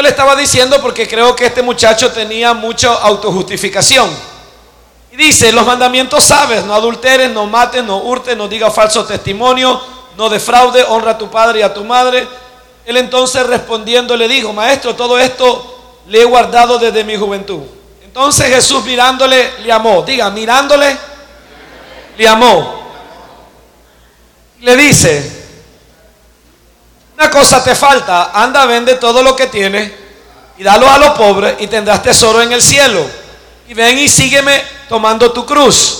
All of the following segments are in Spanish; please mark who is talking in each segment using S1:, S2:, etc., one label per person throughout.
S1: Esto le estaba diciendo porque creo que este muchacho tenía mucha autojustificación. Y dice, los mandamientos sabes, no adulteres, no mates, no hurtes, no digas falso testimonio, no defraude, honra a tu padre y a tu madre. Él entonces respondiendo le dijo, maestro, todo esto le he guardado desde mi juventud. Entonces Jesús mirándole le amó. Diga, mirándole le amó. Le dice, una cosa te falta, anda, vende todo lo que tienes y dalo a los pobres y tendrás tesoro en el cielo. Y ven y sígueme tomando tu cruz.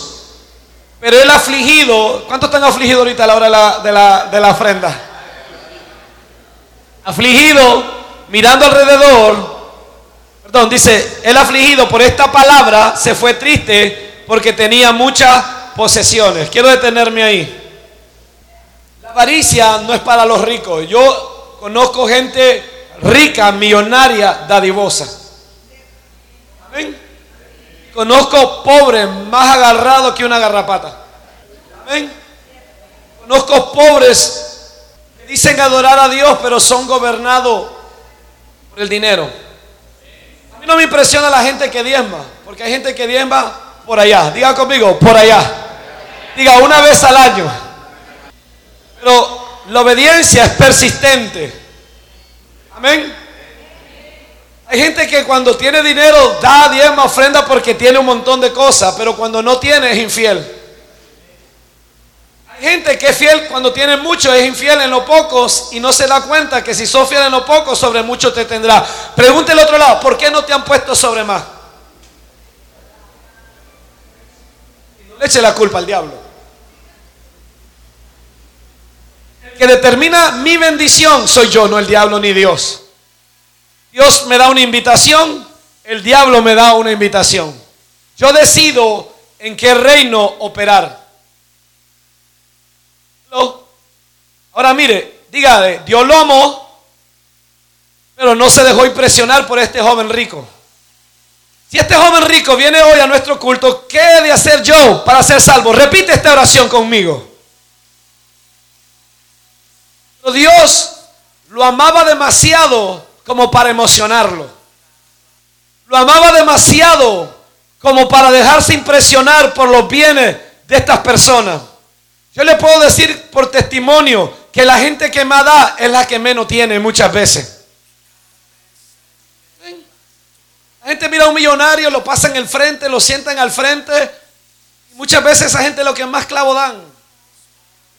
S1: Pero el afligido, ¿cuántos están afligidos ahorita a la hora de la, de la, de la ofrenda? Afligido, mirando alrededor, perdón, dice, el afligido por esta palabra se fue triste porque tenía muchas posesiones. Quiero detenerme ahí. La avaricia no es para los ricos. Yo conozco gente rica, millonaria, dadivosa. Amén. Conozco pobres más agarrados que una garrapata. Amén. Conozco pobres que dicen adorar a Dios, pero son gobernados por el dinero. A mí no me impresiona la gente que diezma, porque hay gente que diezma por allá. Diga conmigo, por allá. Diga una vez al año. Pero la obediencia es persistente. Amén. Hay gente que cuando tiene dinero da diezma, ofrenda porque tiene un montón de cosas, pero cuando no tiene es infiel. Hay gente que es fiel cuando tiene mucho, es infiel en lo pocos y no se da cuenta que si sos fiel en lo poco, sobre mucho te tendrá. Pregúntele al otro lado, ¿por qué no te han puesto sobre más? no le eche la culpa al diablo. El que determina mi bendición soy yo, no el diablo ni Dios. Dios me da una invitación, el diablo me da una invitación. Yo decido en qué reino operar. Ahora mire, diga, dio lomo, pero no se dejó impresionar por este joven rico. Si este joven rico viene hoy a nuestro culto, ¿qué he de hacer yo para ser salvo? Repite esta oración conmigo. Dios lo amaba demasiado como para emocionarlo. Lo amaba demasiado como para dejarse impresionar por los bienes de estas personas. Yo le puedo decir por testimonio que la gente que más da es la que menos tiene muchas veces. La gente mira a un millonario, lo pasa en el frente, lo sientan al frente. Y muchas veces esa gente es lo que más clavo dan.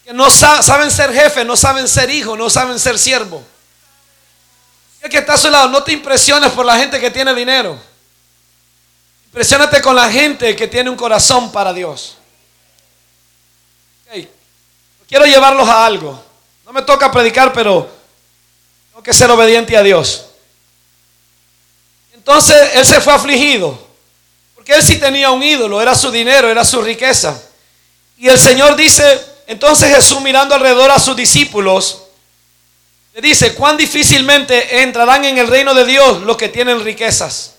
S1: Que no saben ser jefe, no saben ser hijo, no saben ser siervo. El que está a su lado, no te impresiones por la gente que tiene dinero. Impresionate con la gente que tiene un corazón para Dios. Quiero llevarlos a algo. No me toca predicar, pero tengo que ser obediente a Dios. Entonces él se fue afligido. Porque él sí tenía un ídolo, era su dinero, era su riqueza. Y el Señor dice, entonces Jesús mirando alrededor a sus discípulos, le dice, cuán difícilmente entrarán en el reino de Dios los que tienen riquezas.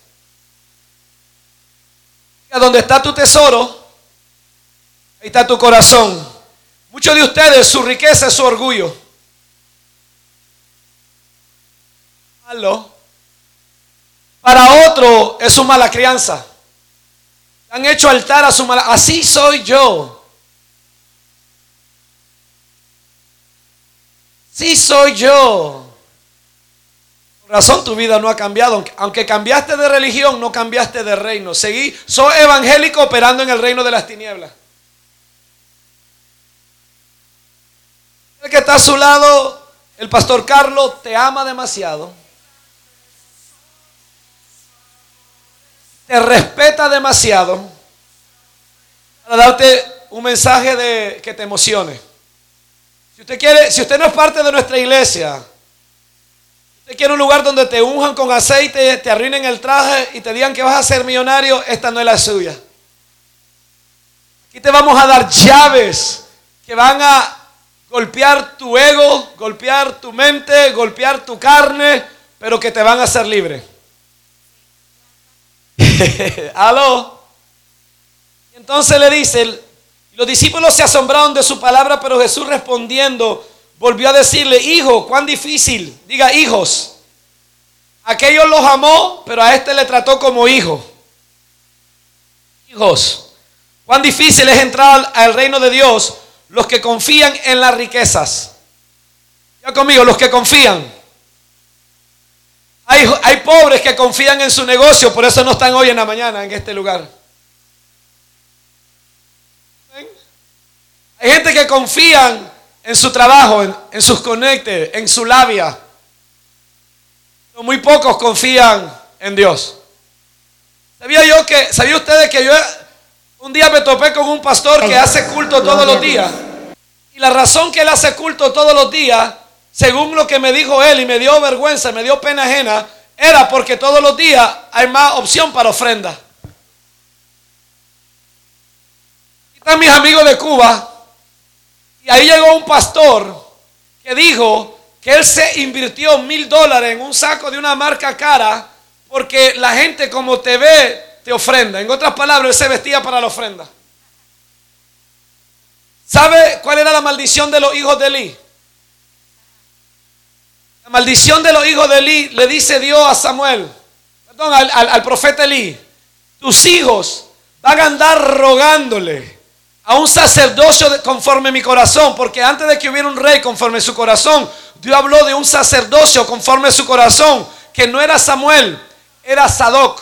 S1: A donde está tu tesoro, ahí está tu corazón. Muchos de ustedes, su riqueza es su orgullo. Para otro es su mala crianza. Han hecho altar a su mala. Así soy yo. Sí soy yo. Por razón tu vida no ha cambiado. Aunque cambiaste de religión, no cambiaste de reino. Seguí, soy evangélico operando en el reino de las tinieblas. El que está a su lado, el pastor Carlos, te ama demasiado. Te respeta demasiado para darte un mensaje de que te emocione. Si usted quiere, si usted no es parte de nuestra iglesia, usted quiere un lugar donde te unjan con aceite, te arruinen el traje y te digan que vas a ser millonario, esta no es la suya. Aquí te vamos a dar llaves que van a golpear tu ego, golpear tu mente, golpear tu carne, pero que te van a hacer libre. Aló. Entonces le dice, los discípulos se asombraron de su palabra, pero Jesús respondiendo volvió a decirle, hijo, cuán difícil, diga hijos, aquellos los amó, pero a este le trató como hijo. Hijos, cuán difícil es entrar al reino de Dios los que confían en las riquezas. Ya conmigo, los que confían. Hay, hay pobres que confían en su negocio, por eso no están hoy en la mañana en este lugar. Hay gente que confían en su trabajo, en, sus conectes, en su labia. Pero muy pocos confían en Dios. ¿Sabía yo que, sabía ustedes que yo un día me topé con un pastor que hace culto todos los días? Y la razón que él hace culto todos los días, según lo que me dijo él y me dio vergüenza, me dio pena ajena, era porque todos los días hay más opción para ofrenda. Están mis amigos de Cuba y ahí llegó un pastor que dijo que él se invirtió mil dólares en un saco de una marca cara porque la gente como te ve te ofrenda. En otras palabras, él se vestía para la ofrenda. ¿Sabe cuál era la maldición de los hijos de Eli? La maldición de los hijos de Eli le dice Dios a Samuel, perdón, al, al profeta Eli, tus hijos van a andar rogándole a un sacerdocio conforme mi corazón, porque antes de que hubiera un rey conforme su corazón, Dios habló de un sacerdocio conforme su corazón, que no era Samuel, era Sadoc.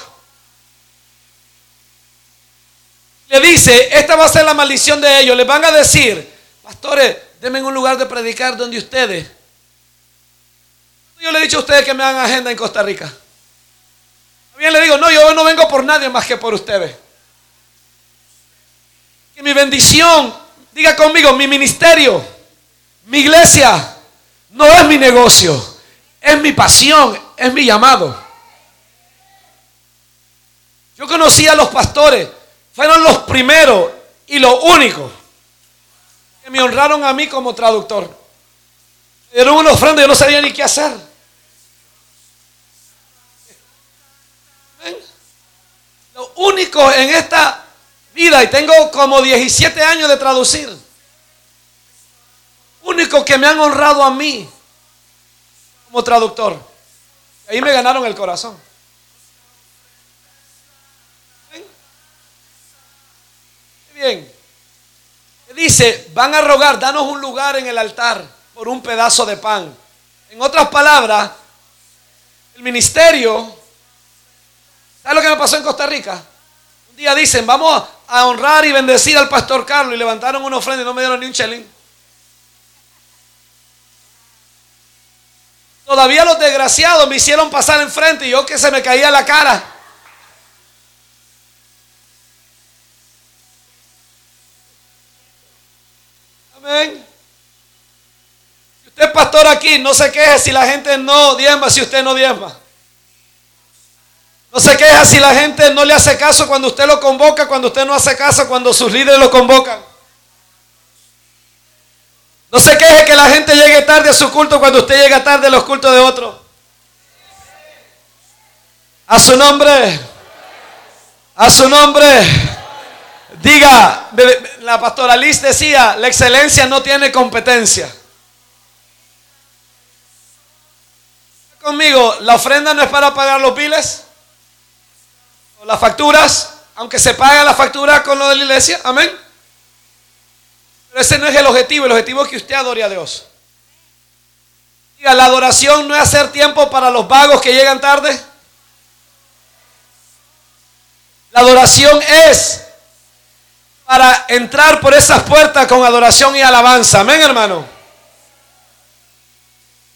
S1: Le dice, esta va a ser la maldición de ellos. Les van a decir, pastores, denme un lugar de predicar donde ustedes. Yo le he dicho a ustedes que me hagan agenda en Costa Rica. También le digo, no, yo no vengo por nadie más que por ustedes mi bendición, diga conmigo, mi ministerio, mi iglesia, no es mi negocio, es mi pasión, es mi llamado. Yo conocí a los pastores, fueron los primeros y los únicos que me honraron a mí como traductor. Me dieron una ofrenda, yo no sabía ni qué hacer. Lo único en esta vida y tengo como 17 años de traducir. Único que me han honrado a mí como traductor. Ahí me ganaron el corazón. Bien. Dice, van a rogar, danos un lugar en el altar por un pedazo de pan. En otras palabras, el ministerio, ¿sabes lo que me pasó en Costa Rica? Un día dicen, vamos a honrar y bendecir al pastor Carlos y levantaron una ofrenda y no me dieron ni un chelín. Todavía los desgraciados me hicieron pasar enfrente y yo que se me caía la cara. Amén. Usted es pastor aquí, no se queje si la gente no diezma, si usted no diezma. No se queja si la gente no le hace caso cuando usted lo convoca, cuando usted no hace caso cuando sus líderes lo convocan. No se queje que la gente llegue tarde a su culto cuando usted llega tarde a los cultos de otro. A su nombre. A su nombre. Diga, la pastora Liz decía, la excelencia no tiene competencia. Conmigo, la ofrenda no es para pagar los biles las facturas, aunque se paga la factura con lo de la iglesia, amén. Pero ese no es el objetivo, el objetivo es que usted adore a Dios. Diga, la adoración no es hacer tiempo para los vagos que llegan tarde. La adoración es para entrar por esas puertas con adoración y alabanza. Amén, hermano.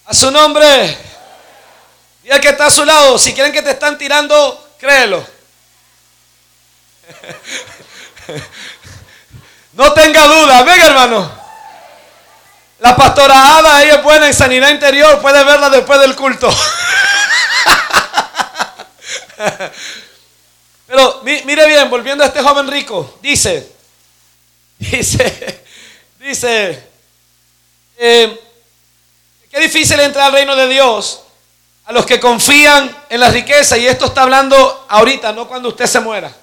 S1: A su nombre. Y el que está a su lado, si quieren que te están tirando, créelo. No tenga duda, venga hermano. La pastora Ada, ella es buena en sanidad interior, puede verla después del culto. Pero mire bien, volviendo a este joven rico, dice, dice, dice, eh, qué difícil entrar al reino de Dios a los que confían en la riqueza, y esto está hablando ahorita, no cuando usted se muera.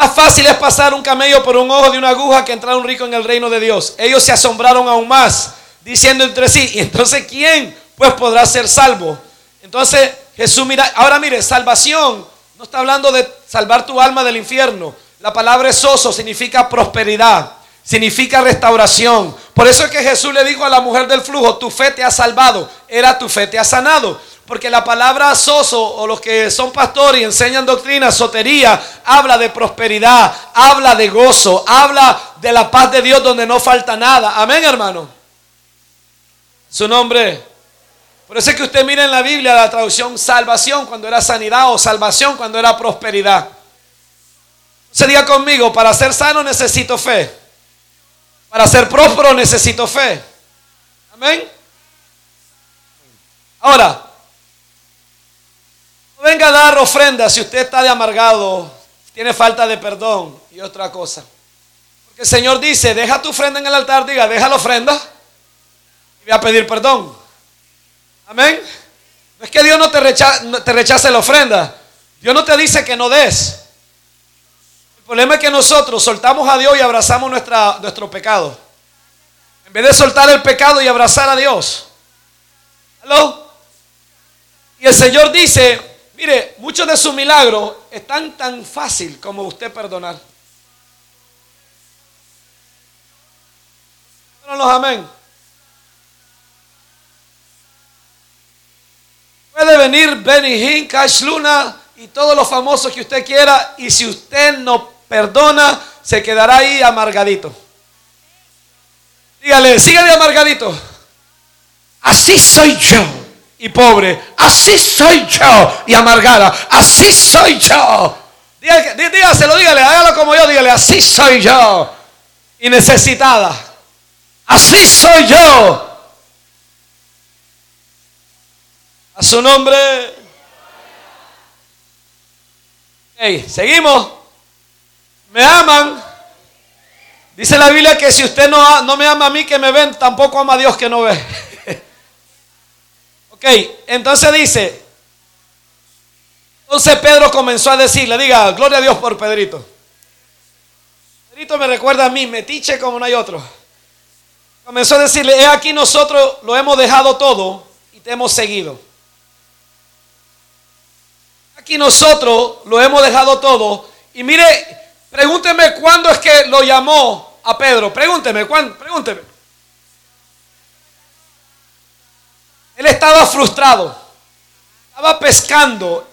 S1: Más fácil es pasar un camello por un ojo de una aguja que entrar un rico en el reino de Dios. Ellos se asombraron aún más, diciendo entre sí, ¿y entonces quién pues podrá ser salvo? Entonces Jesús mira, ahora mire, salvación no está hablando de salvar tu alma del infierno. La palabra soso significa prosperidad, significa restauración. Por eso es que Jesús le dijo a la mujer del flujo, tu fe te ha salvado, era tu fe te ha sanado. Porque la palabra soso o los que son pastores y enseñan doctrina, sotería, habla de prosperidad, habla de gozo, habla de la paz de Dios donde no falta nada. Amén, hermano. Su nombre. Por eso es que usted mira en la Biblia la traducción salvación cuando era sanidad o salvación cuando era prosperidad. Se diga conmigo, para ser sano necesito fe. Para ser próspero necesito fe. Amén. Ahora, venga a dar ofrenda si usted está de amargado, tiene falta de perdón y otra cosa. Porque el Señor dice, deja tu ofrenda en el altar, diga, deja la ofrenda y voy a pedir perdón. Amén. No es que Dios no te, te rechace la ofrenda. Dios no te dice que no des. El problema es que nosotros soltamos a Dios y abrazamos nuestra, nuestro pecado. En vez de soltar el pecado y abrazar a Dios. ¿Aló? Y el Señor dice, mire, muchos de sus milagros están tan fácil como usted perdonar. No los amén. Puede venir Benny Hinn, Cash Luna y todos los famosos que usted quiera. Y si usted no perdona, se quedará ahí amargadito. Dígale, sígale amargadito. Así soy yo. Y pobre, así soy yo. Y amargada, así soy yo. dígaselo, dígale, hágalo como yo, dígale, así soy yo. Y necesitada. Así soy yo. A su nombre. Seguimos. Me aman. Dice la Biblia que si usted no, no me ama a mí que me ven, tampoco ama a Dios que no ve. Ok, entonces dice. Entonces Pedro comenzó a decirle, diga, gloria a Dios por Pedrito. Pedrito me recuerda a mí, metiche como no hay otro. Comenzó a decirle, he aquí nosotros lo hemos dejado todo y te hemos seguido. Aquí nosotros lo hemos dejado todo. Y mire, pregúnteme cuándo es que lo llamó a Pedro. Pregúnteme, ¿cuándo? Pregúnteme. Él estaba frustrado. Estaba pescando.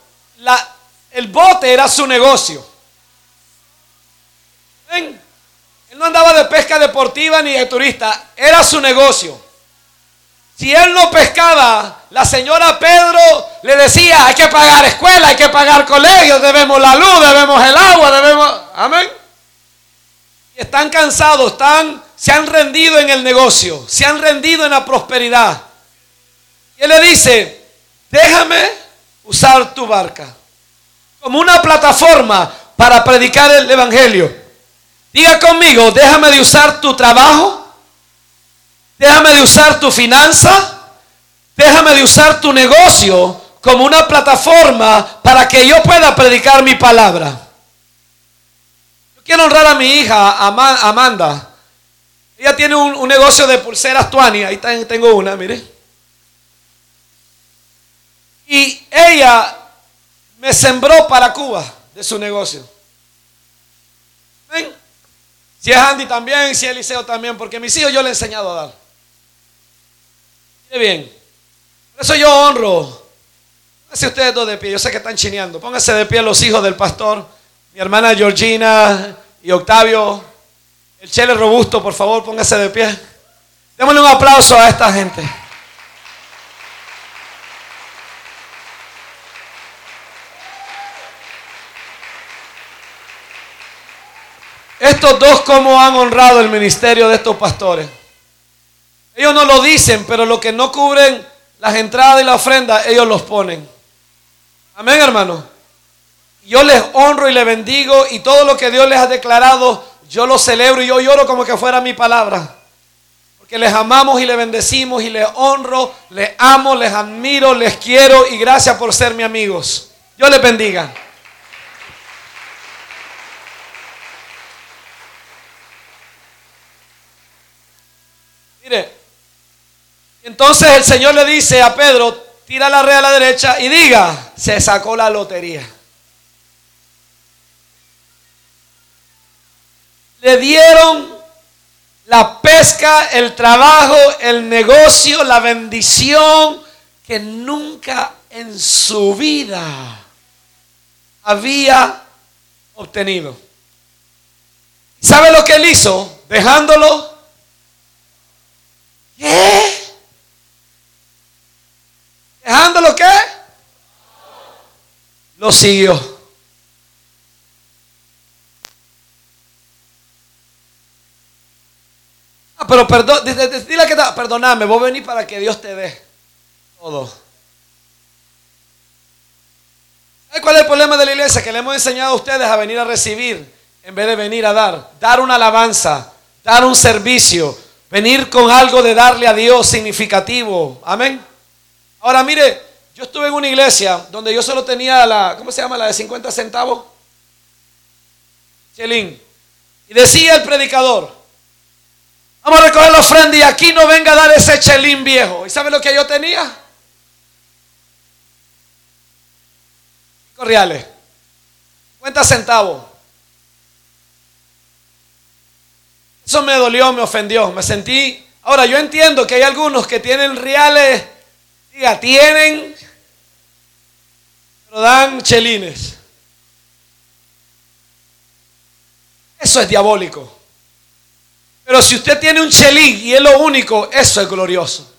S1: El bote era su negocio. Él no andaba de pesca deportiva ni de turista. Era su negocio. Si él no pescaba, la señora Pedro le decía, hay que pagar escuela, hay que pagar colegios, debemos la luz, debemos el agua, debemos... Amén. Están cansados, están, se han rendido en el negocio, se han rendido en la prosperidad. Y él le dice, déjame usar tu barca como una plataforma para predicar el Evangelio. Diga conmigo, déjame de usar tu trabajo Déjame de usar tu finanza. Déjame de usar tu negocio como una plataforma para que yo pueda predicar mi palabra. Yo quiero honrar a mi hija, Amanda. Ella tiene un, negocio de pulseras Tuani. Ahí tengo una, mire. Y ella me sembró para Cuba de su negocio. ¿Ven? Si es Andy también, si es Eliseo también, porque mis hijos yo le he enseñado a dar bien. Por eso yo honro. Pónganse ustedes dos de pie. Yo sé que están chineando. Pónganse de pie los hijos del pastor. Mi hermana Georgina y Octavio. El Chele Robusto, por favor, póngase de pie. Démosle un aplauso a esta gente. Estos dos, ¿cómo han honrado el ministerio de estos pastores? Ellos no lo dicen, pero lo que no cubren las entradas y la ofrenda, ellos los ponen. Amén, hermano. Yo les honro y les bendigo y todo lo que Dios les ha declarado, yo lo celebro y yo lloro como que fuera mi palabra. Porque les amamos y les bendecimos y les honro, les amo, les admiro, les quiero y gracias por ser mis amigos. Yo les bendiga. Mire, entonces el Señor le dice a Pedro, tira la red a la derecha y diga, se sacó la lotería. Le dieron la pesca, el trabajo, el negocio, la bendición que nunca en su vida había obtenido. ¿Sabe lo que él hizo? Dejándolo. ¿Qué? ¿Dejándolo qué? Lo siguió. Ah, pero perdón, dile que perdoname, vos venís para que Dios te dé todo. ¿Sabes cuál es el problema de la iglesia? Que le hemos enseñado a ustedes a venir a recibir en vez de venir a dar. Dar una alabanza, dar un servicio, venir con algo de darle a Dios significativo. Amén. Ahora mire, yo estuve en una iglesia donde yo solo tenía la, ¿cómo se llama? La de 50 centavos. Chelín. Y decía el predicador, Vamos a recoger la ofrenda y aquí no venga a dar ese chelín viejo. ¿Y sabe lo que yo tenía? Corriales. 50 centavos. Eso me dolió, me ofendió. Me sentí. Ahora yo entiendo que hay algunos que tienen reales. Diga, tienen. Pero dan chelines. Eso es diabólico. Pero si usted tiene un chelín y es lo único, eso es glorioso.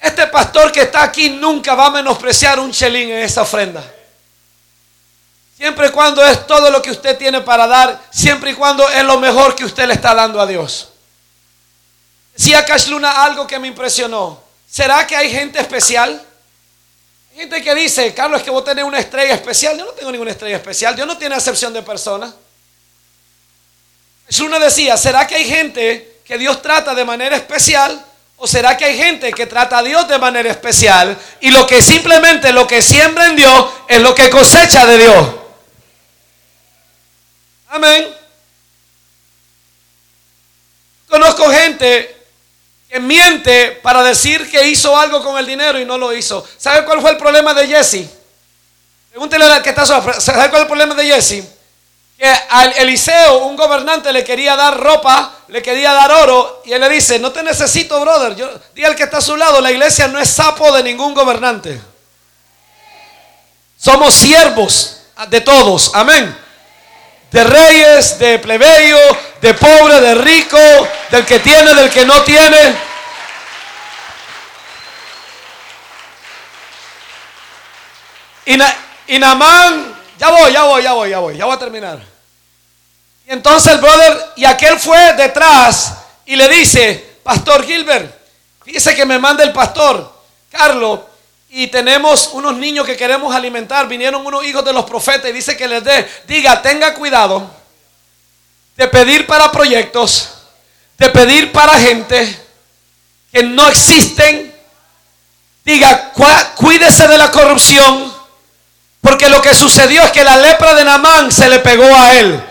S1: Este pastor que está aquí nunca va a menospreciar un chelín en esa ofrenda. Siempre y cuando es todo lo que usted tiene para dar, siempre y cuando es lo mejor que usted le está dando a Dios. Decía Cash Luna algo que me impresionó. ¿Será que hay gente especial? Hay gente que dice, Carlos, es que vos tenés una estrella especial. Yo no tengo ninguna estrella especial. Dios no tiene acepción de personas. Una decía, ¿será que hay gente que Dios trata de manera especial? ¿O será que hay gente que trata a Dios de manera especial? Y lo que simplemente lo que siembra en Dios es lo que cosecha de Dios. Amén. Conozco gente que miente para decir que hizo algo con el dinero y no lo hizo. ¿Sabe cuál fue el problema de Jesse? Pregúntele al que está ¿Sabe cuál es el problema de Jesse? que al Eliseo, un gobernante, le quería dar ropa, le quería dar oro, y él le dice, no te necesito, brother. Yo, al que está a su lado, la iglesia no es sapo de ningún gobernante. Somos siervos de todos, amén. De reyes, de plebeyo, de pobre, de rico, del que tiene, del que no tiene. Y, y Namán, ya voy, ya voy, ya voy, ya voy, ya voy a terminar. Y entonces el brother, y aquel fue detrás y le dice, Pastor Gilbert, fíjese que me manda el pastor, Carlos, y tenemos unos niños que queremos alimentar. Vinieron unos hijos de los profetas y dice que les dé, diga, tenga cuidado de pedir para proyectos, de pedir para gente que no existen. Diga, cuídese de la corrupción, porque lo que sucedió es que la lepra de Namán se le pegó a él.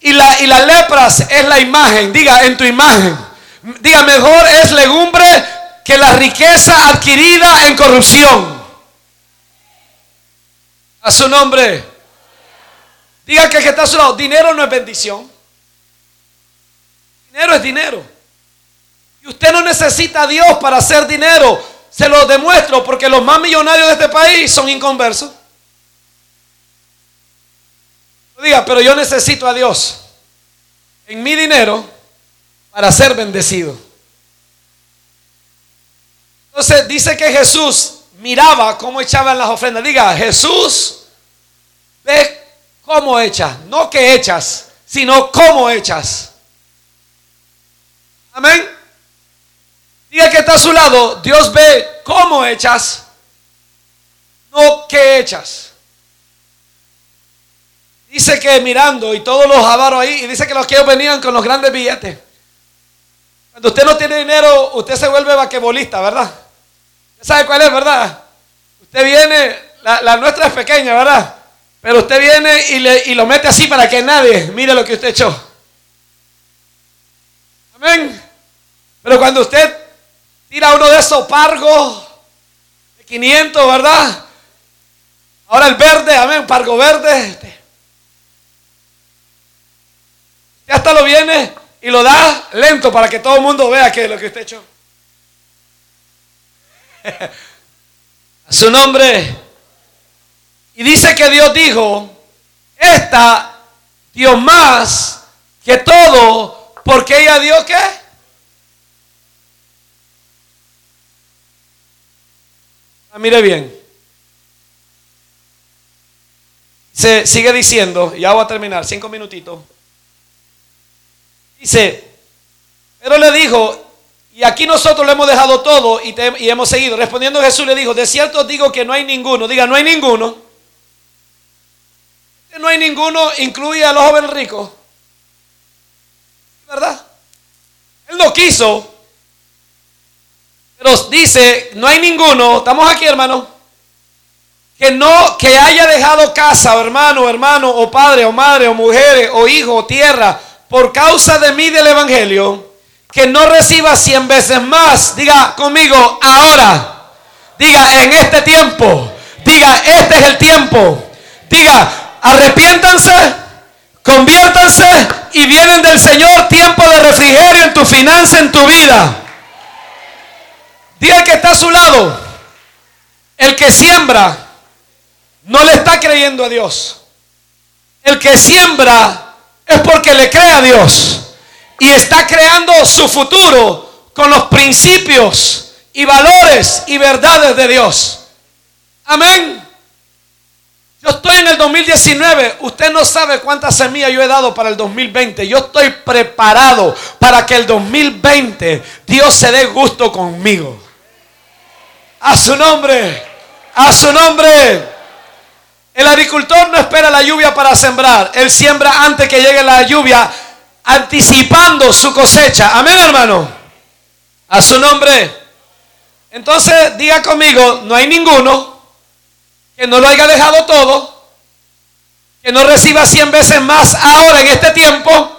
S1: Y la, y la lepras es la imagen. Diga, en tu imagen. Diga, mejor es legumbre que la riqueza adquirida en corrupción. A su nombre. Diga que, que está a su lado. Dinero no es bendición. Dinero es dinero. Y usted no necesita a Dios para hacer dinero. Se lo demuestro porque los más millonarios de este país son inconversos. diga, pero yo necesito a Dios en mi dinero para ser bendecido. Entonces dice que Jesús miraba cómo echaban las ofrendas. Diga, Jesús ve cómo echas, no que echas, sino cómo echas. Amén. Diga que está a su lado, Dios ve cómo echas, no que echas. Dice que mirando y todos los avaros ahí, y dice que los que venían con los grandes billetes. Cuando usted no tiene dinero, usted se vuelve vaquebolista, ¿verdad? ¿Usted sabe cuál es, verdad? Usted viene, la, nuestra es pequeña, ¿verdad? Pero usted viene y, le, y lo mete así para que nadie mire lo que usted echó. Amén. Pero cuando usted tira uno de esos pargos de 500, ¿verdad? Ahora el verde, amén, pargo verde. Ya hasta lo viene y lo da lento para que todo el mundo vea que es lo que usted echó. A su nombre. Y dice que Dios dijo, esta dio más que todo, porque ella dio qué? Ah, mire bien. Se sigue diciendo, ya voy a terminar, cinco minutitos. Dice, pero le dijo, y aquí nosotros lo hemos dejado todo y, hemos seguido. Respondiendo Jesús le dijo, de cierto digo que no hay ninguno. Diga, no hay ninguno. No hay ninguno, incluye a los jóvenes ricos. ¿Verdad? Él no quiso. Pero dice, no hay ninguno. Estamos aquí, hermano. Que no, que haya dejado casa, o hermano, hermano, o padre, o madre, o mujeres, o hijo, o tierra, por causa de mí del Evangelio que no reciba cien veces más. Diga conmigo, ahora. Diga, en este tiempo. Diga, este es el tiempo. Diga, arrepiéntanse, conviértanse y vienen del Señor tiempo de refrigerio en tu finanza, en tu vida. Diga que está a su lado. El que siembra no le está creyendo a Dios. El que siembra es porque le cree a Dios y está creando su futuro con los principios y valores y verdades de Dios. Amén. Yo estoy en el 2019. Usted no sabe cuántas semillas yo he dado para el 2020. Yo estoy preparado para que el 2020 Dios se dé gusto conmigo. A su nombre. A su nombre. El agricultor no espera la lluvia para sembrar. Él siembra antes que llegue la lluvia anticipando su cosecha. Amén, hermano. A su nombre. Entonces, diga conmigo, no hay ninguno que no lo haya dejado todo, que no reciba cien veces más ahora en este tiempo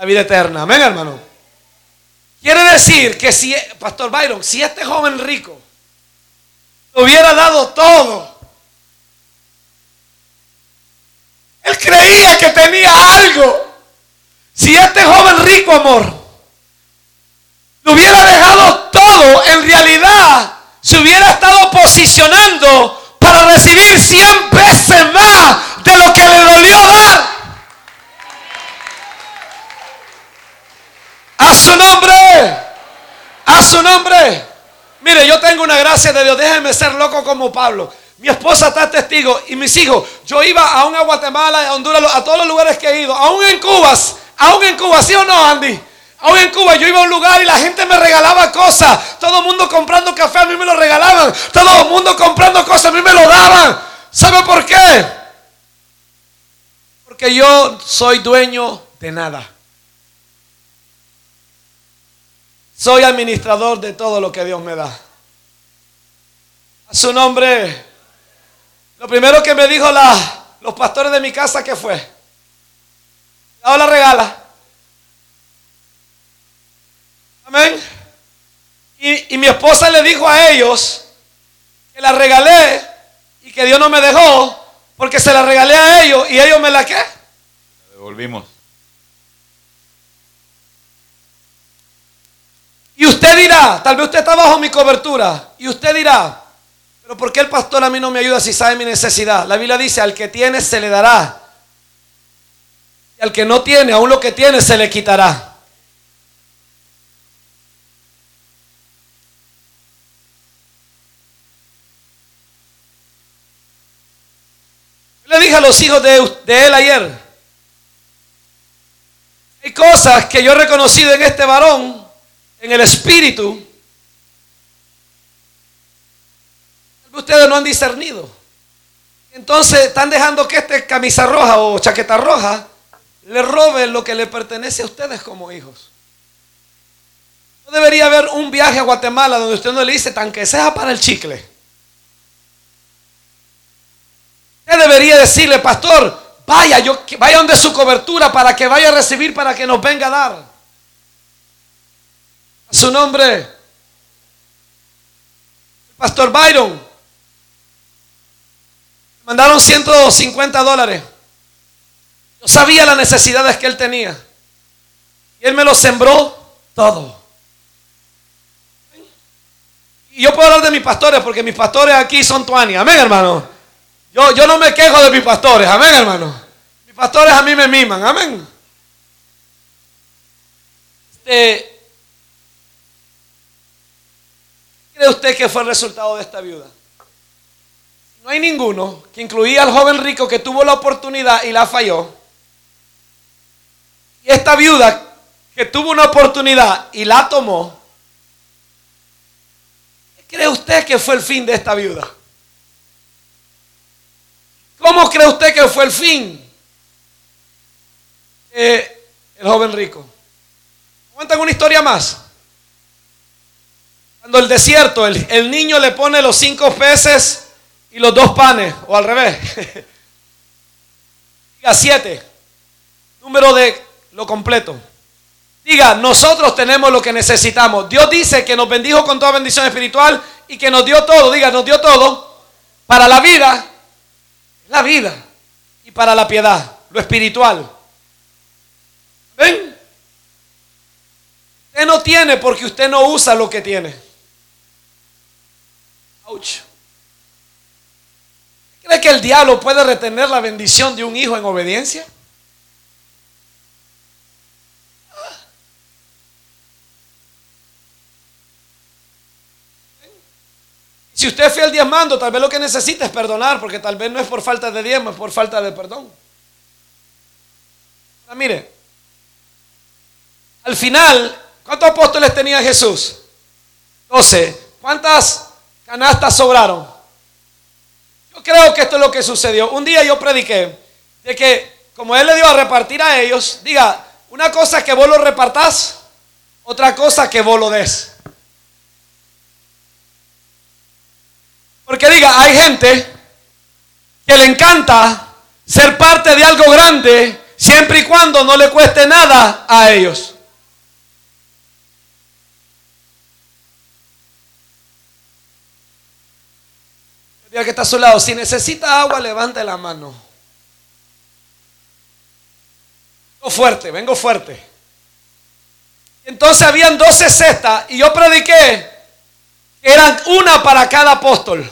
S1: la vida eterna. Amén, hermano. Quiere decir que si, Pastor Byron, si este joven rico hubiera dado todo, Él creía que tenía algo. Si este joven rico, amor, lo hubiera dejado todo, en realidad se hubiera estado posicionando para recibir 100 veces más de lo que le dolió dar. A su nombre, a su nombre. Mire, yo tengo una gracia de Dios. Déjenme ser loco como Pablo. Mi esposa está testigo y mis hijos. Yo iba aún a Guatemala, a Honduras, a todos los lugares que he ido. Aún en Cuba, aún en Cuba, ¿sí o no, Andy? Aún en Cuba yo iba a un lugar y la gente me regalaba cosas. Todo el mundo comprando café a mí me lo regalaban. Todo el mundo comprando cosas a mí me lo daban. ¿Sabe por qué? Porque yo soy dueño de nada. Soy administrador de todo lo que Dios me da. A su nombre. Lo primero que me dijo la, los pastores de mi casa, ¿qué fue? La regala. Amén. Y, y, mi esposa le dijo a ellos que la regalé y que Dios no me dejó porque se la regalé a ellos y ellos me la qué.
S2: La devolvimos.
S1: Y usted dirá, tal vez usted está bajo mi cobertura, y usted dirá, pero ¿por qué el pastor a mí no me ayuda si sabe mi necesidad? La Biblia dice, al que tiene se le dará. Y al que no tiene, aún lo que tiene se le quitará. Le dije a los hijos de, de él ayer, hay cosas que yo he reconocido en este varón, en el espíritu, ustedes no han discernido. Entonces están dejando que este camisa roja o chaqueta roja le robe lo que le pertenece a ustedes como hijos. No debería haber un viaje a Guatemala donde usted no le dice tan que sea para el chicle. Usted debería decirle, pastor, vaya, yo, vaya donde su cobertura para que vaya a recibir, para que nos venga a dar. A su nombre. Pastor Byron. Mandaron 150 dólares. Yo sabía las necesidades que él tenía. Y él me lo sembró todo. Y yo puedo hablar de mis pastores porque mis pastores aquí son tuani. Amén, hermano. Yo, yo no me quejo de mis pastores. Amén, hermano. Mis pastores a mí me miman. Amén. Este, ¿Qué cree usted que fue el resultado de esta viuda? No hay ninguno que incluía al joven rico que tuvo la oportunidad y la falló. Y esta viuda que tuvo una oportunidad y la tomó, ¿qué cree usted que fue el fin de esta viuda? ¿Cómo cree usted que fue el fin? El joven rico. Cuentan una historia más. Cuando el desierto, el, el niño le pone los cinco peces y los dos panes, o al revés. Diga siete. Número de lo completo. Diga, nosotros tenemos lo que necesitamos. Dios dice que nos bendijo con toda bendición espiritual y que nos dio todo. Diga, nos dio todo para la vida, la vida, y para la piedad, lo espiritual. ¿Ven? Usted no tiene porque usted no usa lo que tiene. Ouch. ¿Cree que el diablo puede retener la bendición de un hijo en obediencia? Si usted es fiel diezmando, tal vez lo que necesita es perdonar, porque tal vez no es por falta de diezmo, es por falta de perdón. Mire, al final, ¿cuántos apóstoles tenía Jesús? Doce. ¿Cuántas canastas sobraron? Creo que esto es lo que sucedió. Un día yo prediqué de que como Él le dio a repartir a ellos, diga, una cosa que vos lo repartás, otra cosa que vos lo des. Porque diga, hay gente que le encanta ser parte de algo grande siempre y cuando no le cueste nada a ellos. Que está a su lado, si necesita agua, levante la mano. Vengo fuerte, vengo fuerte. Entonces habían 12 cestas y yo prediqué eran una para cada apóstol.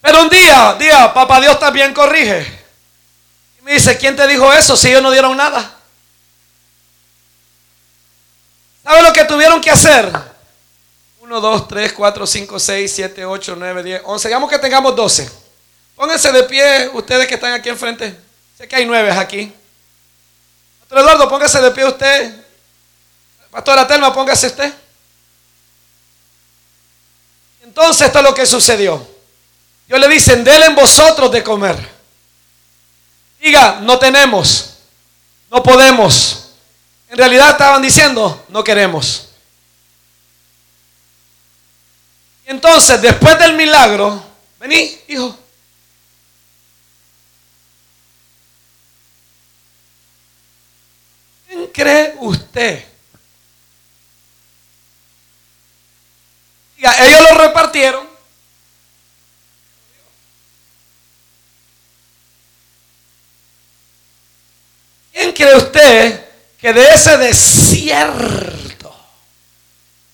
S1: Pero un día, día, papá Dios también corrige. Y me dice, ¿quién te dijo eso si ellos no dieron nada? ¿Sabe lo que tuvieron que hacer? 1, 2, 3, 4, 5, 6, 7, 8, 9, 10, 11. Digamos que tengamos 12. Pónganse de pie ustedes que están aquí enfrente. Sé que hay 9 aquí. Pastor Eduardo, póngase de pie usted. Pastora Telma, póngase usted. Entonces esto es lo que sucedió. Dios le dicen, denle vosotros de comer. Diga, no tenemos, no podemos. En realidad estaban diciendo, no queremos. Entonces, después del milagro, vení, hijo. ¿Quién cree usted? Diga, ellos lo repartieron. ¿Quién cree usted que de ese desierto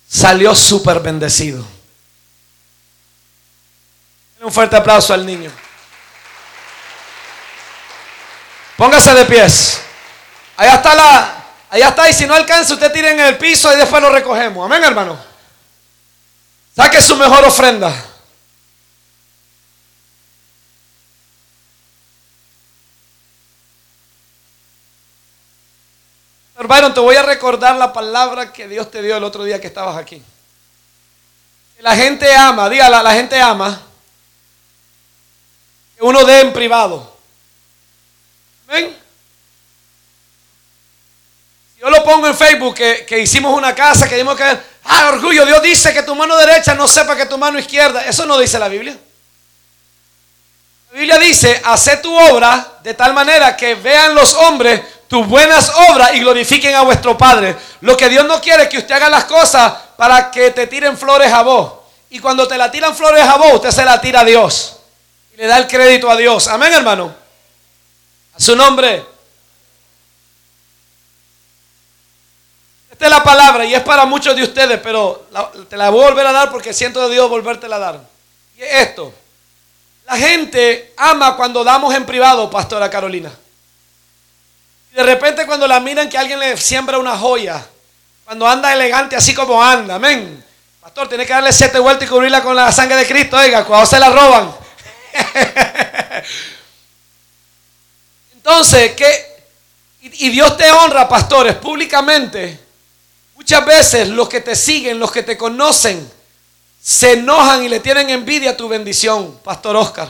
S1: salió súper bendecido? Un fuerte aplauso al niño. Póngase de pies. Allá está la, allá está y si no alcanza usted tire en el piso y después lo recogemos. Amén, hermano. Saque su mejor ofrenda. Byron, te voy a recordar la palabra que Dios te dio el otro día que estabas aquí. La gente ama, dígala, la gente ama uno dé en privado. ¿Ven? Yo lo pongo en Facebook que, que hicimos una casa, que dimos que... Ah, orgullo, Dios dice que tu mano derecha no sepa que tu mano izquierda. Eso no dice la Biblia. La Biblia dice, hace tu obra de tal manera que vean los hombres tus buenas obras y glorifiquen a vuestro Padre. Lo que Dios no quiere es que usted haga las cosas para que te tiren flores a vos. Y cuando te la tiran flores a vos, usted se la tira a Dios. Y le da el crédito a Dios. Amén, hermano. A su nombre. Esta es la palabra y es para muchos de ustedes, pero te la voy a volver a dar porque siento de Dios volvértela a dar. Y es esto. La gente ama cuando damos en privado, pastora Carolina. Y de repente cuando la miran que alguien le siembra una joya, cuando anda elegante así como anda, amén. Pastor, tiene que darle siete vueltas y cubrirla con la sangre de Cristo, oiga, cuando se la roban. Entonces, ¿qué? Y Dios te honra, pastores, públicamente. Muchas veces los que te siguen, los que te conocen, se enojan y le tienen envidia a tu bendición, Pastor Oscar.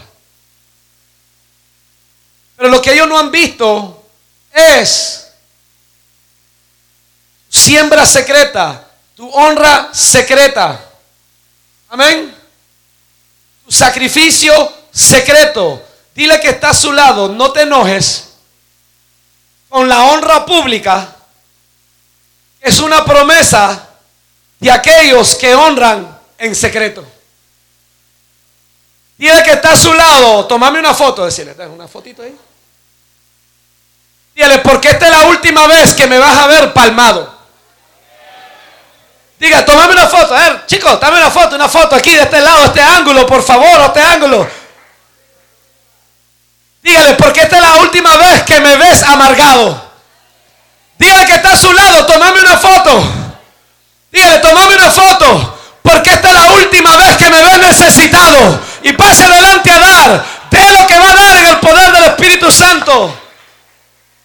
S1: Pero lo que ellos no han visto es siembra secreta, tu honra secreta. Amén. Tu sacrificio secreto. Dile que está a su lado, no te enojes. Con la honra pública es una promesa de aquellos que honran en secreto. Dile que está a su lado, tomame una foto, decirle, una fotito ahí. Dile, porque esta es la última vez que me vas a ver palmado. Diga, tomame una foto. A ver, chicos, dame una foto, una foto aquí de este lado, este ángulo, por favor, este ángulo. Dígale, porque esta es la última vez que me ves amargado. Dígale que está a su lado, tomame una foto. Dígale, tomame una foto porque esta es la última vez que me ves necesitado. Y pase adelante a dar. De lo que va a dar en el poder del Espíritu Santo.